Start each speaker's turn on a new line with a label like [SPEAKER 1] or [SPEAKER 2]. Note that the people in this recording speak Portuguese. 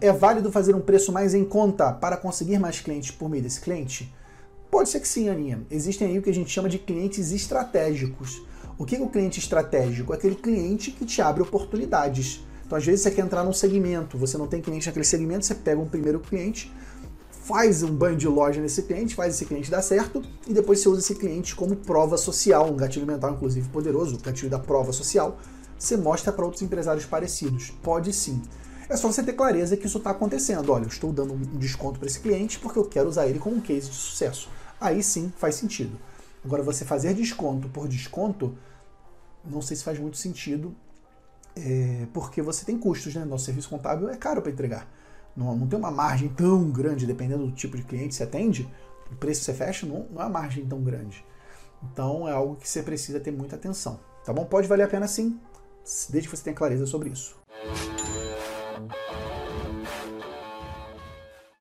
[SPEAKER 1] é válido fazer um preço mais em conta para conseguir mais clientes por meio desse cliente? Pode ser que sim, Aninha. Existem aí o que a gente chama de clientes estratégicos. O que é o cliente estratégico? É aquele cliente que te abre oportunidades. Então, às vezes, você quer entrar num segmento, você não tem cliente naquele segmento, você pega um primeiro cliente, faz um banho de loja nesse cliente, faz esse cliente dar certo, e depois você usa esse cliente como prova social, um gatilho mental, inclusive, poderoso, o gatilho da prova social. Você mostra para outros empresários parecidos. Pode sim. É só você ter clareza que isso está acontecendo. Olha, eu estou dando um desconto para esse cliente porque eu quero usar ele como um case de sucesso. Aí sim faz sentido. Agora, você fazer desconto por desconto, não sei se faz muito sentido é, porque você tem custos, né? Nosso serviço contábil é caro para entregar. Não, não tem uma margem tão grande, dependendo do tipo de cliente que você atende, o preço que você fecha não, não é uma margem tão grande. Então é algo que você precisa ter muita atenção. Tá bom? Pode valer a pena sim, desde que você tenha clareza sobre isso.